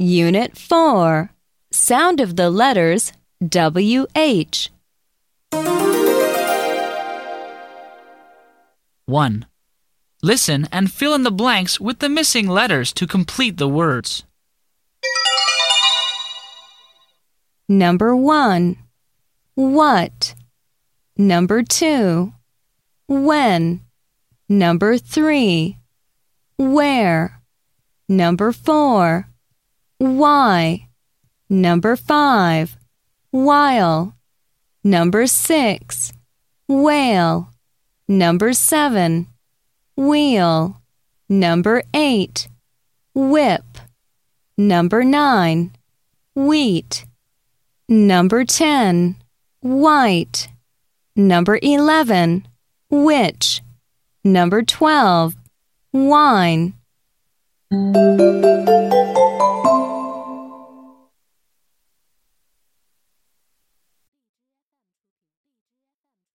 Unit 4 Sound of the letters WH. 1. Listen and fill in the blanks with the missing letters to complete the words. Number 1. What? Number 2. When? Number 3. Where? Number 4. Why? Number 5. While. Number 6. Whale. Number 7. Wheel. Number 8. Whip. Number 9. Wheat. Number 10. White. Number 11. Which. Number 12. Whine.